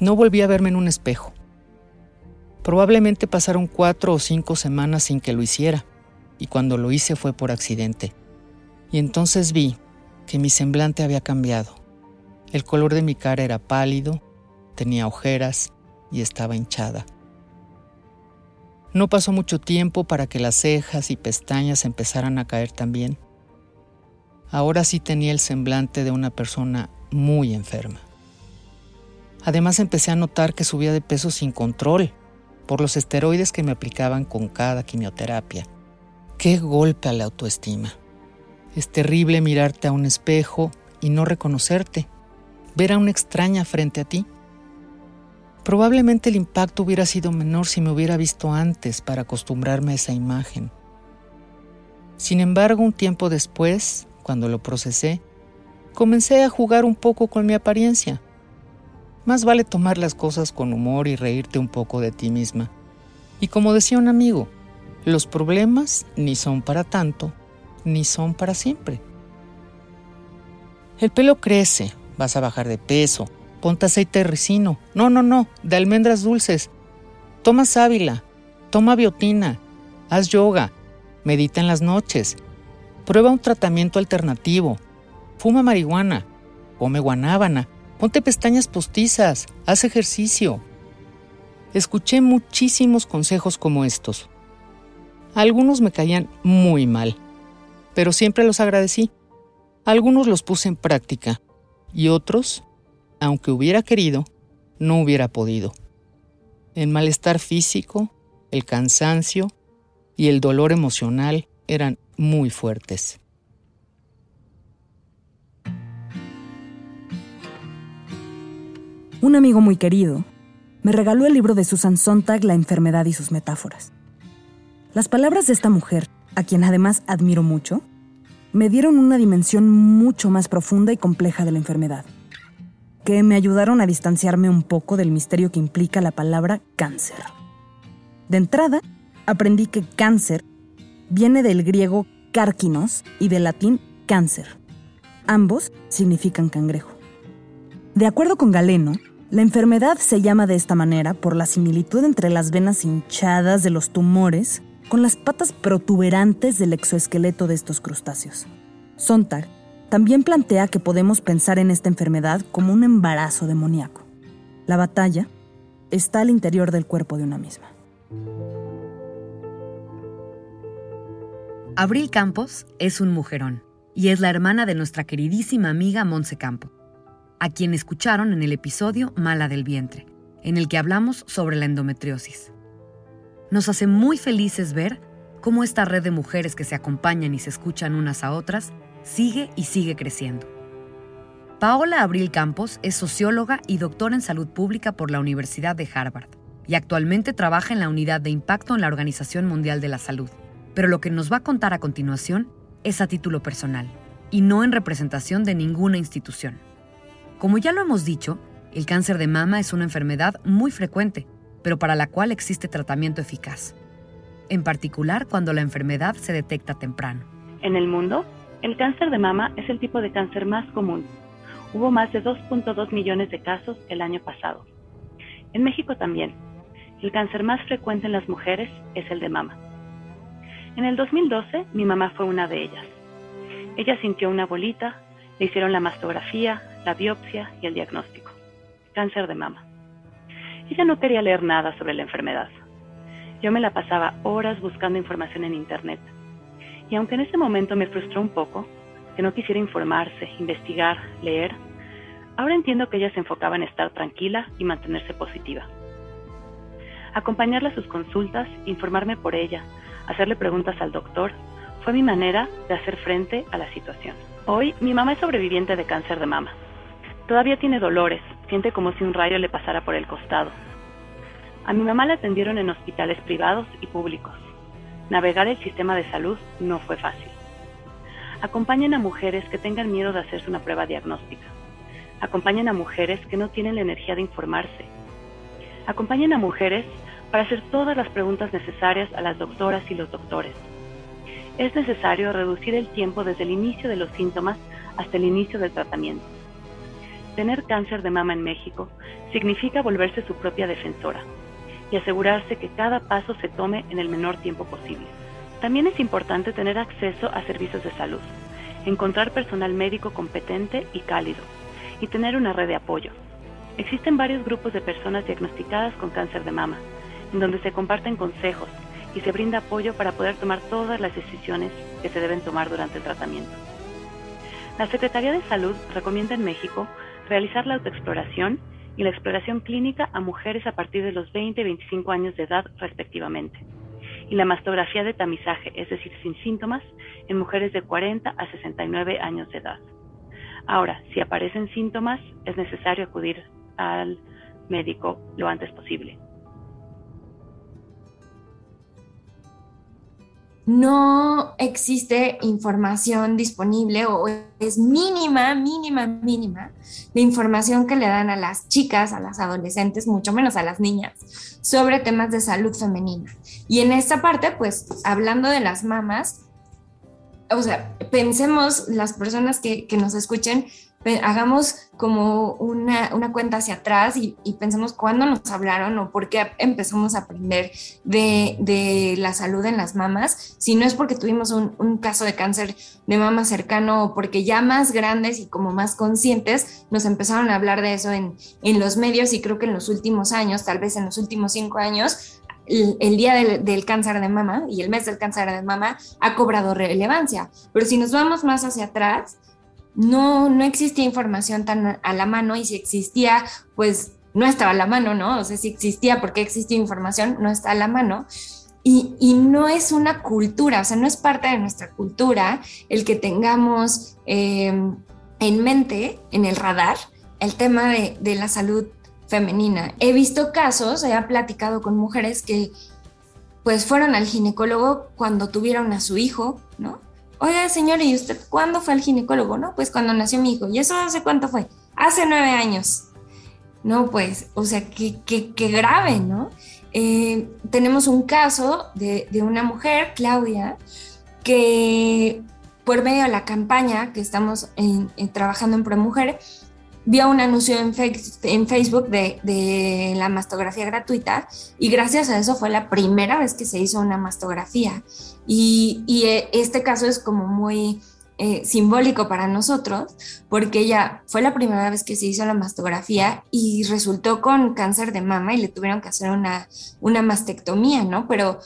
[SPEAKER 4] No volví a verme en un espejo. Probablemente pasaron cuatro o cinco semanas sin que lo hiciera, y cuando lo hice fue por accidente. Y entonces vi que mi semblante había cambiado. El color de mi cara era pálido, tenía ojeras, y estaba hinchada. No pasó mucho tiempo para que las cejas y pestañas empezaran a caer también. Ahora sí tenía el semblante de una persona muy enferma. Además empecé a notar que subía de peso sin control por los esteroides que me aplicaban con cada quimioterapia. Qué golpe a la autoestima. Es terrible mirarte a un espejo y no reconocerte, ver a una extraña frente a ti. Probablemente el impacto hubiera sido menor si me hubiera visto antes para acostumbrarme a esa imagen. Sin embargo, un tiempo después, cuando lo procesé, comencé a jugar un poco con mi apariencia. Más vale tomar las cosas con humor y reírte un poco de ti misma. Y como decía un amigo, los problemas ni son para tanto, ni son para siempre. El pelo crece, vas a bajar de peso, ponte aceite de ricino. No, no, no, de almendras dulces. Toma sábila, toma biotina, haz yoga, medita en las noches, prueba un tratamiento alternativo, fuma marihuana, come guanábana, ponte pestañas postizas, haz ejercicio. Escuché muchísimos consejos como estos. Algunos me caían muy mal, pero siempre los agradecí. Algunos los puse en práctica y otros aunque hubiera querido, no hubiera podido. El malestar físico, el cansancio y el dolor emocional eran muy fuertes.
[SPEAKER 3] Un amigo muy querido me regaló el libro de Susan Sontag, La enfermedad y sus metáforas. Las palabras de esta mujer, a quien además admiro mucho, me dieron una dimensión mucho más profunda y compleja de la enfermedad que me ayudaron a distanciarme un poco del misterio que implica la palabra cáncer. De entrada, aprendí que cáncer viene del griego cárquinos y del latín cáncer. Ambos significan cangrejo. De acuerdo con Galeno, la enfermedad se llama de esta manera por la similitud entre las venas hinchadas de los tumores con las patas protuberantes del exoesqueleto de estos crustáceos. Sontag también plantea que podemos pensar en esta enfermedad como un embarazo demoníaco. La batalla está al interior del cuerpo de una misma.
[SPEAKER 2] Abril Campos es un mujerón y es la hermana de nuestra queridísima amiga Monse Campo, a quien escucharon en el episodio Mala del Vientre, en el que hablamos sobre la endometriosis. Nos hace muy felices ver cómo esta red de mujeres que se acompañan y se escuchan unas a otras sigue y sigue creciendo. Paola Abril Campos es socióloga y doctora en salud pública por la Universidad de Harvard y actualmente trabaja en la unidad de impacto en la Organización Mundial de la Salud. Pero lo que nos va a contar a continuación es a título personal y no en representación de ninguna institución. Como ya lo hemos dicho, el cáncer de mama es una enfermedad muy frecuente, pero para la cual existe tratamiento eficaz, en particular cuando la enfermedad se detecta temprano.
[SPEAKER 7] En el mundo, el cáncer de mama es el tipo de cáncer más común. Hubo más de 2.2 millones de casos el año pasado. En México también. El cáncer más frecuente en las mujeres es el de mama. En el 2012 mi mamá fue una de ellas. Ella sintió una bolita, le hicieron la mastografía, la biopsia y el diagnóstico. Cáncer de mama. Ella no quería leer nada sobre la enfermedad. Yo me la pasaba horas buscando información en Internet y aunque en ese momento me frustró un poco, que no quisiera informarse, investigar, leer, ahora entiendo que ella se enfocaba en estar tranquila y mantenerse positiva. Acompañarla a sus consultas, informarme por ella, hacerle preguntas al doctor, fue mi manera de hacer frente a la situación. Hoy mi mamá es sobreviviente de cáncer de mama. Todavía tiene dolores, siente como si un rayo le pasara por el costado. A mi mamá la atendieron en hospitales privados y públicos navegar el sistema de salud no fue fácil. Acompañen a mujeres que tengan miedo de hacerse una prueba diagnóstica. Acompañen a mujeres que no tienen la energía de informarse. Acompañen a mujeres para hacer todas las preguntas necesarias a las doctoras y los doctores. Es necesario reducir el tiempo desde el inicio de los síntomas hasta el inicio del tratamiento. Tener cáncer de mama en México significa volverse su propia defensora, y asegurarse que cada paso se tome en el menor tiempo posible. También es importante tener acceso a servicios de salud, encontrar personal médico competente y cálido y tener una red de apoyo. Existen varios grupos de personas diagnosticadas con cáncer de mama, en donde se comparten consejos y se brinda apoyo para poder tomar todas las decisiones que se deben tomar durante el tratamiento. La Secretaría de Salud recomienda en México realizar la autoexploración y la exploración clínica a mujeres a partir de los 20 y 25 años de edad respectivamente, y la mastografía de tamizaje, es decir, sin síntomas, en mujeres de 40 a 69 años de edad. Ahora, si aparecen síntomas, es necesario acudir al médico lo antes posible.
[SPEAKER 6] No existe información disponible o es mínima, mínima, mínima la información que le dan a las chicas, a las adolescentes, mucho menos a las niñas, sobre temas de salud femenina. Y en esta parte, pues hablando de las mamas, o sea, pensemos las personas que, que nos escuchen, hagamos como una, cuenta hacia atrás y, pensemos cuándo nos hablaron o por qué empezamos a aprender de, la salud en las mamas, si no es porque tuvimos un, caso de cáncer de mama cercano o porque ya más grandes y como más conscientes nos empezaron a hablar de eso en, los medios y creo que en los últimos años, tal vez en los últimos cinco años, el, día del, cáncer de mama y el mes del cáncer de mama ha cobrado relevancia. Pero si nos vamos más hacia atrás, no, no existía información tan a la mano y si existía, pues no estaba a la mano, ¿no? O sea, si existía, porque existía información, no está a la mano. Y, no es una cultura, o sea, no es parte de nuestra cultura el que tengamos eh, en mente, en el radar, el tema de, de la salud femenina. He visto casos, he platicado con mujeres que pues fueron al ginecólogo cuando tuvieron a su hijo, ¿no? Oiga, señora, ¿y usted cuándo fue al ginecólogo? No, pues cuando nació mi hijo. ¿Y eso hace cuánto fue? Hace nueve años. No, pues, o sea, qué, qué, grave, ¿no? Eh, tenemos un caso de, una mujer, Claudia, que por medio de la campaña que estamos trabajando en ProMujer, vio un anuncio en, Facebook de, la mastografía gratuita y gracias a eso fue la primera vez que se hizo una mastografía. Y, eh, este caso es como muy eh, simbólico para nosotros porque ella fue la primera vez que se hizo la mastografía y resultó con cáncer de mama y le tuvieron que hacer una, una mastectomía, ¿no? Pero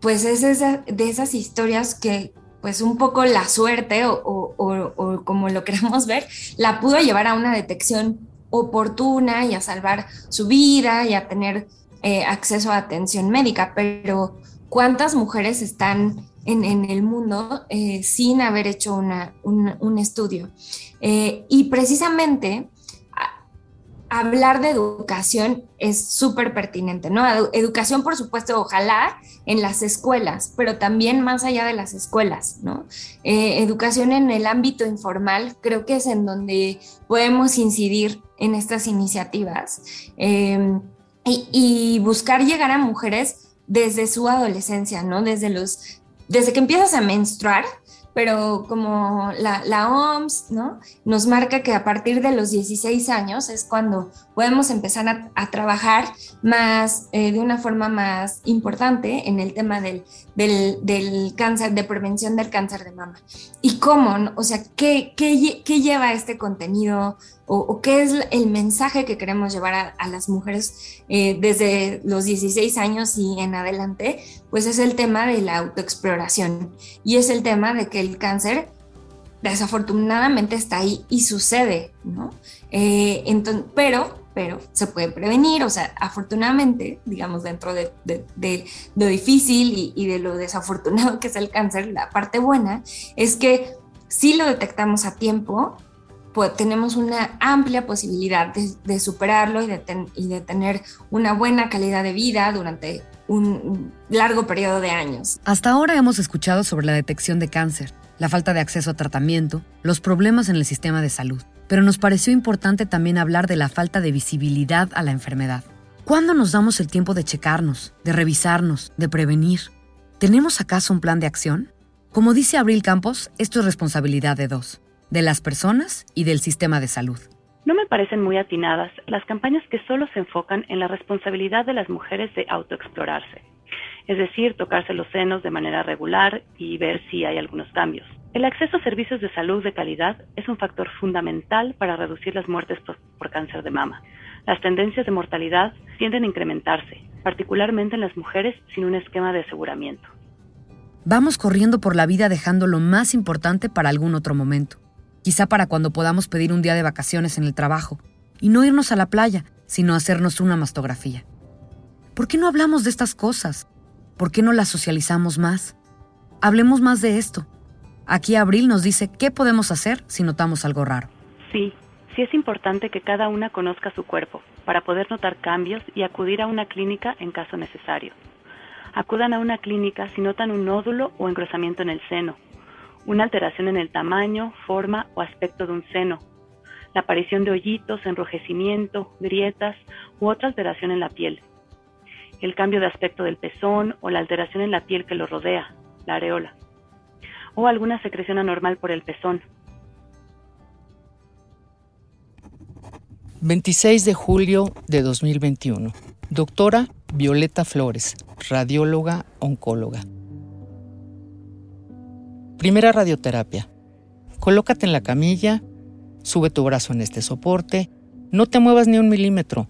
[SPEAKER 6] pues es de esas historias que, pues un poco la suerte o, como lo queramos ver, la pudo llevar a una detección oportuna y a salvar su vida y a tener eh, acceso a atención médica, pero ¿cuántas mujeres están en, el mundo eh, sin haber hecho un, estudio? Eh, y precisamente hablar de educación es súper pertinente, ¿no? Educación, por supuesto, ojalá en las escuelas, pero también más allá de las escuelas, ¿no? Eh, educación en el ámbito informal, creo que es en donde podemos incidir en estas iniciativas y buscar llegar a mujeres desde su adolescencia, ¿no? Desde los, desde que empiezas a menstruar, pero como la, OMS ¿no? nos marca que a partir de los 16 años es cuando podemos empezar a, trabajar más eh, de una forma más importante en el tema del, del, cáncer, de prevención del cáncer de mama. ¿Y cómo? O sea, ¿qué, qué, qué lleva este contenido o, qué es el mensaje que queremos llevar a, las mujeres eh, desde los 16 años y en adelante, pues es el tema de la autoexploración y es el tema de que el cáncer desafortunadamente está ahí y sucede, ¿no? Eh, entonces, pero, pero se puede prevenir, o sea, afortunadamente, digamos, dentro de, lo difícil y, y, de lo desafortunado que es el cáncer, la parte buena es que si lo detectamos a tiempo, pues, tenemos una amplia posibilidad de, superarlo y de, y de tener una buena calidad de vida durante un largo periodo de años.
[SPEAKER 2] Hasta ahora hemos escuchado sobre la detección de cáncer, la falta de acceso a tratamiento, los problemas en el sistema de salud, pero nos pareció importante también hablar de la falta de visibilidad a la enfermedad. ¿Cuándo nos damos el tiempo de checarnos, de revisarnos, de prevenir? ¿Tenemos acaso un plan de acción? Como dice Abril Campos, esto es responsabilidad de dos de las personas y del sistema de salud.
[SPEAKER 7] No me parecen muy atinadas las campañas que solo se enfocan en la responsabilidad de las mujeres de autoexplorarse, es decir, tocarse los senos de manera regular y ver si hay algunos cambios. El acceso a servicios de salud de calidad es un factor fundamental para reducir las muertes por, cáncer de mama. Las tendencias de mortalidad tienden a incrementarse, particularmente en las mujeres sin un esquema de aseguramiento.
[SPEAKER 2] Vamos corriendo por la vida dejando lo más importante para algún otro momento. Quizá para cuando podamos pedir un día de vacaciones en el trabajo y no irnos a la playa, sino hacernos una mastografía. ¿Por qué no hablamos de estas cosas? ¿Por qué no las socializamos más? Hablemos más de esto. Aquí Abril nos dice qué podemos hacer si notamos algo raro.
[SPEAKER 7] Sí, sí es importante que cada una conozca su cuerpo para poder notar cambios y acudir a una clínica en caso necesario. Acudan a una clínica si notan un nódulo o engrosamiento en el seno, una alteración en el tamaño, forma o aspecto de un seno, la aparición de hoyitos, enrojecimiento, grietas u otra alteración en la piel, el cambio de aspecto del pezón o la alteración en la piel que lo rodea, la areola, o alguna secreción anormal por el pezón.
[SPEAKER 4] 26 de julio de 2021. Doctora Violeta Flores, radióloga oncóloga. Primera radioterapia. Colócate en la camilla, sube tu brazo en este soporte, no te muevas ni un milímetro,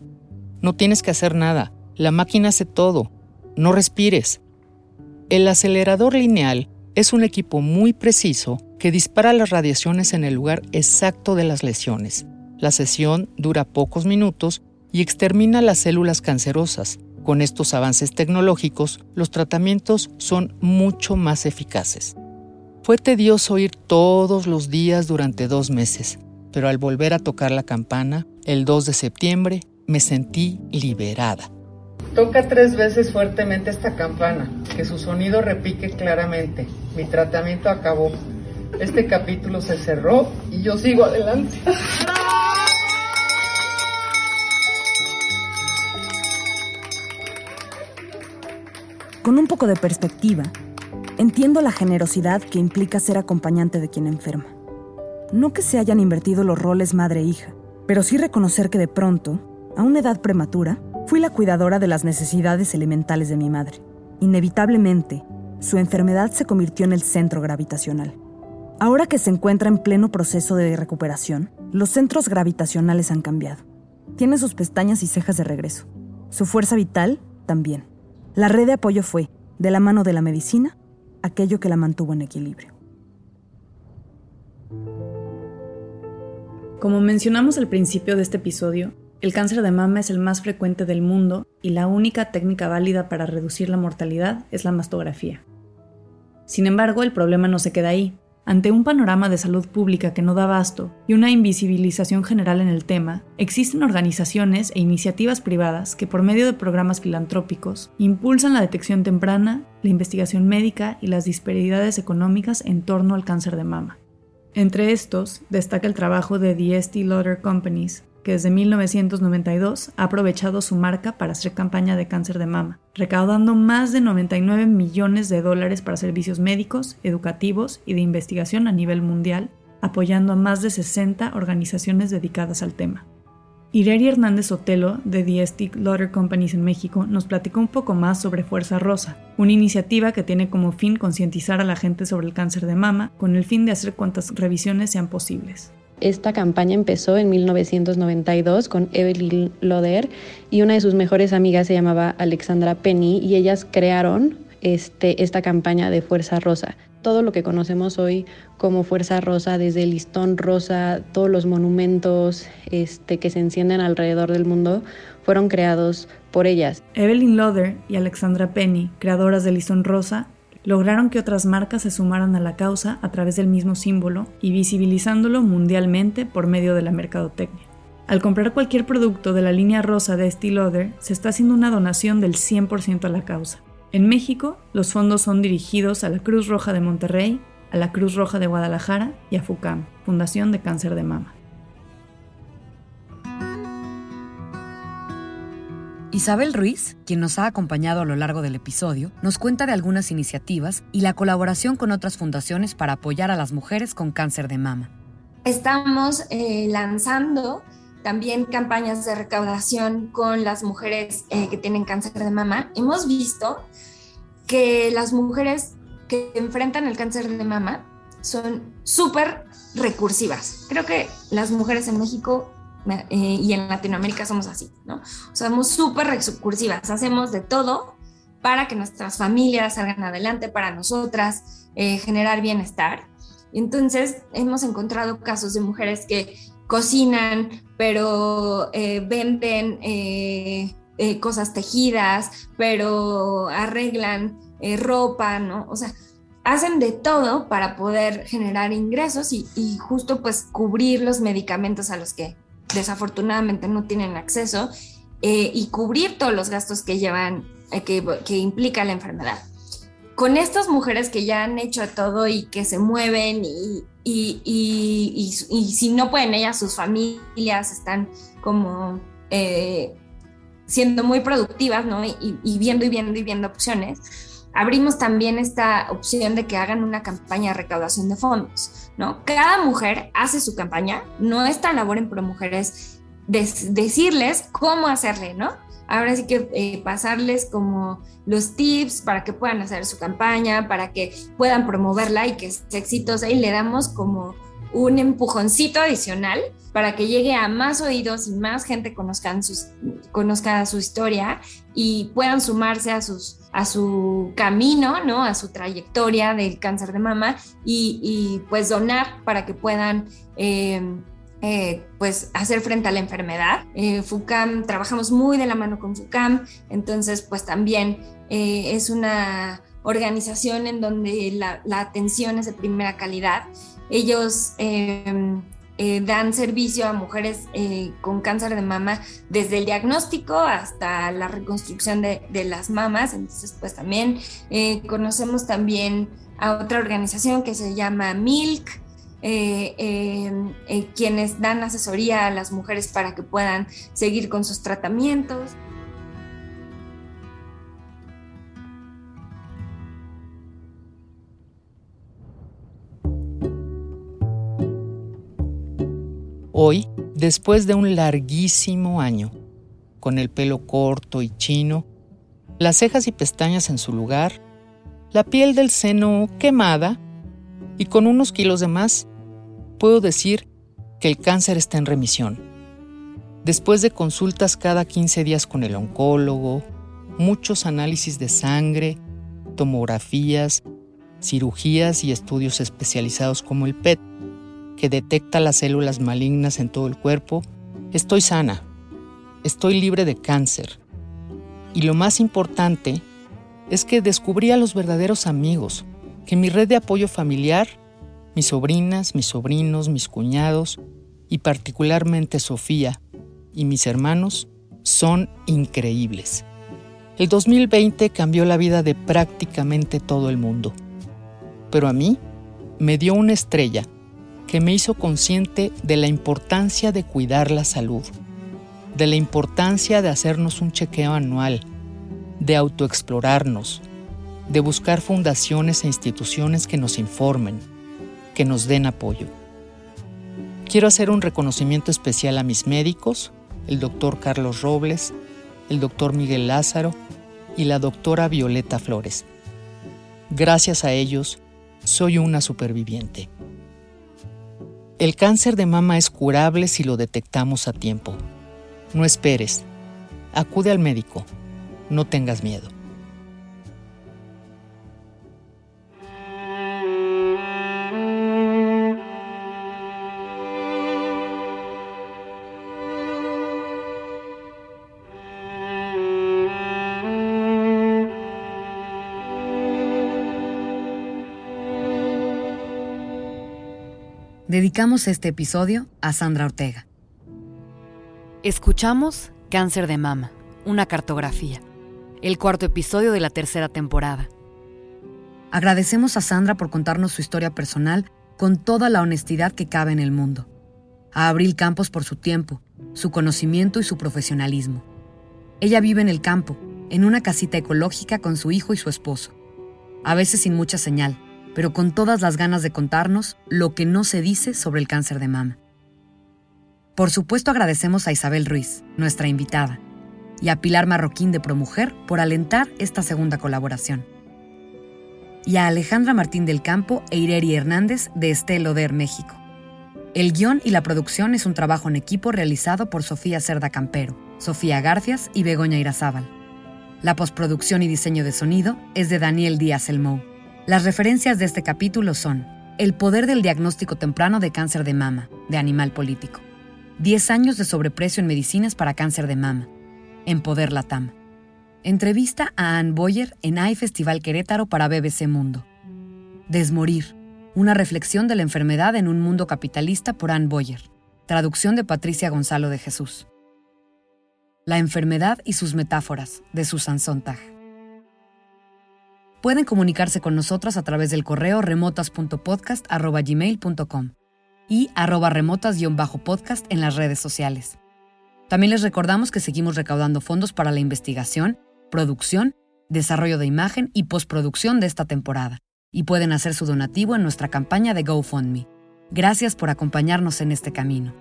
[SPEAKER 4] no tienes que hacer nada, la máquina hace todo, no respires. El acelerador lineal es un equipo muy preciso que dispara las radiaciones en el lugar exacto de las lesiones. La sesión dura pocos minutos y extermina las células cancerosas. Con estos avances tecnológicos, los tratamientos son mucho más eficaces. Fue tedioso ir todos los días durante dos meses, pero al volver a tocar la campana, el 2 de septiembre, me sentí liberada. Toca tres veces fuertemente esta campana, que su sonido repique claramente. Mi tratamiento acabó. Este capítulo se cerró y yo sigo adelante.
[SPEAKER 3] Con un poco de perspectiva, entiendo la generosidad que implica ser acompañante de quien enferma. No que se hayan invertido los roles madre-hija, pero sí reconocer que de pronto, a una edad prematura, Fui la cuidadora de las necesidades elementales de mi madre. Inevitablemente, su enfermedad se convirtió en el centro gravitacional. Ahora que se encuentra en pleno proceso de recuperación, los centros gravitacionales han cambiado. Tiene sus pestañas y cejas de regreso. Su fuerza vital también. La red de apoyo fue, de la mano de la medicina, aquello que la mantuvo en equilibrio.
[SPEAKER 5] Como mencionamos al principio de este episodio, el cáncer de mama es el más frecuente del mundo y la única técnica válida para reducir la mortalidad es la mastografía. Sin embargo, el problema no se queda ahí. Ante un panorama de salud pública que no da abasto y una invisibilización general en el tema, existen organizaciones e iniciativas privadas que por medio de programas filantrópicos impulsan la detección temprana, la investigación médica y las disparidades económicas en torno al cáncer de mama. Entre estos, destaca el trabajo de The Estee Lauder Companies, que desde 1992 ha aprovechado su marca para hacer campaña de cáncer de mama, recaudando más de 99 millones de dólares para servicios médicos, educativos y de investigación a nivel mundial, apoyando a más de 60 organizaciones dedicadas al tema. Ireri Hernández Otelo, de The Stick Lauder Companies en México, nos platicó un poco más sobre Fuerza Rosa, una iniciativa que tiene como fin concientizar a la gente sobre el cáncer de mama con el fin de hacer cuantas revisiones sean posibles.
[SPEAKER 8] Esta campaña empezó en 1992 con Evelyn Loder y una de sus mejores amigas se llamaba Alexandra Penny y ellas crearon este, esta campaña de Fuerza Rosa. Todo lo que conocemos hoy como Fuerza Rosa, desde el listón rosa, todos los monumentos este, que se encienden alrededor del mundo, fueron creados por ellas.
[SPEAKER 5] Evelyn Loder y Alexandra Penny, creadoras del listón rosa, lograron que otras marcas se sumaran a la causa a través del mismo símbolo y visibilizándolo mundialmente por medio de la mercadotecnia. Al comprar cualquier producto de la línea rosa de Estee Lauder, se está haciendo una donación del 100% a la causa. En México, los fondos son dirigidos a la Cruz Roja de Monterrey, a la Cruz Roja de Guadalajara y a FUCAM, Fundación de Cáncer de Mama.
[SPEAKER 2] Isabel Ruiz, quien nos ha acompañado a lo largo del episodio, nos cuenta de algunas iniciativas y la colaboración con otras fundaciones para apoyar a las mujeres con cáncer de mama.
[SPEAKER 6] Estamos eh, lanzando también campañas de recaudación con las mujeres eh, que tienen cáncer de mama. Hemos visto que las mujeres que enfrentan el cáncer de mama son súper recursivas. Creo que las mujeres en México y en Latinoamérica somos así, ¿no? Somos súper recursivas, hacemos de todo para que nuestras familias salgan adelante, para nosotras, generar bienestar. Entonces, hemos encontrado casos de mujeres que cocinan, pero venden cosas tejidas, pero arreglan ropa, ¿no? O sea, hacen de todo para poder generar ingresos y, justo pues cubrir los medicamentos a los que desafortunadamente no tienen acceso eh, y cubrir todos los gastos que llevan, eh, que, implica la enfermedad. Con estas mujeres que ya han hecho todo y que se mueven y, y, si no pueden ellas, sus familias están como eh, siendo muy productivas, ¿no? Y, viendo y viendo y viendo opciones abrimos también esta opción de que hagan una campaña de recaudación de fondos, ¿no? Cada mujer hace su campaña, no es tan labor en pro mujeres decirles cómo hacerle, ¿no? Ahora sí que eh, pasarles como los tips para que puedan hacer su campaña, para que puedan promoverla y que sea exitosa y le damos como un empujoncito adicional para que llegue a más oídos y más gente conozcan sus, conozca su historia y puedan sumarse a, sus, a su camino, ¿no? a su trayectoria del cáncer de mama y, pues donar para que puedan... Em, eh, pues hacer frente a la enfermedad. Eh, FUCAM, trabajamos muy de la mano con FUCAM, entonces pues también eh, es una organización en donde la, atención es de primera calidad ellos em, eh, dan servicio a mujeres eh, con cáncer de mama desde el diagnóstico hasta la reconstrucción de, las mamas. Entonces, pues también eh, conocemos también a otra organización que se llama MILK, em, quienes dan asesoría a las mujeres para que puedan seguir con sus tratamientos.
[SPEAKER 4] Hoy, después de un larguísimo año, con el pelo corto y chino, las cejas y pestañas en su lugar, la piel del seno quemada y con unos kilos de más, puedo decir que el cáncer está en remisión. Después de consultas cada 15 días con el oncólogo, muchos análisis de sangre, tomografías, cirugías y estudios especializados como el PET, que detecta las células malignas en todo el cuerpo, estoy sana, estoy libre de cáncer. Y lo más importante es que descubrí a los verdaderos amigos, que mi red de apoyo familiar, mis sobrinas, mis sobrinos, mis cuñados y particularmente Sofía y mis hermanos son increíbles. El 2020 cambió la vida de prácticamente todo el mundo, pero a mí me dio una estrella que me hizo consciente de la importancia de cuidar la salud, de la importancia de hacernos un chequeo anual, de autoexplorarnos, de buscar fundaciones e instituciones que nos informen, que nos den apoyo. Quiero hacer un reconocimiento especial a mis médicos, el doctor Carlos Robles, el doctor Miguel Lázaro y la doctora Violeta Flores. Gracias a ellos, soy una superviviente. El cáncer de mama es curable si lo detectamos a tiempo. No esperes. Acude al médico. No tengas miedo.
[SPEAKER 2] Dedicamos este episodio a Sandra Ortega. Escuchamos Cáncer de Mama, una cartografía, el cuarto episodio de la tercera temporada. Agradecemos a Sandra por contarnos su historia personal con toda la honestidad que cabe en el mundo. A Abril Campos por su tiempo, su conocimiento y su profesionalismo. Ella vive en el campo, en una casita ecológica con su hijo y su esposo. A veces sin mucha señal, pero con todas las ganas de contarnos lo que no se dice sobre el cáncer de mama. Por supuesto agradecemos a Isabel Ruiz, nuestra invitada, y a Pilar Marroquín de Promujer por alentar esta segunda colaboración. Y a Alejandra Martín del Campo e Ireri Hernández de Estelo México. El guion y la producción es un trabajo en equipo realizado por Sofía Cerda Campero, Sofía Garcias y Begoña Irazábal. La postproducción y diseño de sonido es de Daniel Díaz Elmou. Las referencias de este capítulo son El poder del diagnóstico temprano de cáncer de mama, de Animal Político. 10 años de sobreprecio en medicinas para cáncer de mama, en Poder Latam. Entrevista a Ann Boyer en AI Festival Querétaro para BBC Mundo. Desmorir, una reflexión de la enfermedad en un mundo capitalista por Ann Boyer. Traducción de Patricia Gonzalo de Jesús. La enfermedad y sus metáforas, de Susan Sontag. Pueden comunicarse con nosotras a través del correo remotas.podcast.gmail.com y arroba remotas-podcast en las redes sociales. También les recordamos que seguimos recaudando fondos para la investigación, producción, desarrollo de imagen y postproducción de esta temporada y pueden hacer su donativo en nuestra campaña de GoFundMe. Gracias por acompañarnos en este camino.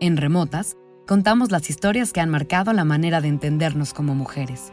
[SPEAKER 2] En Remotas, contamos las historias que han marcado la manera de entendernos como mujeres.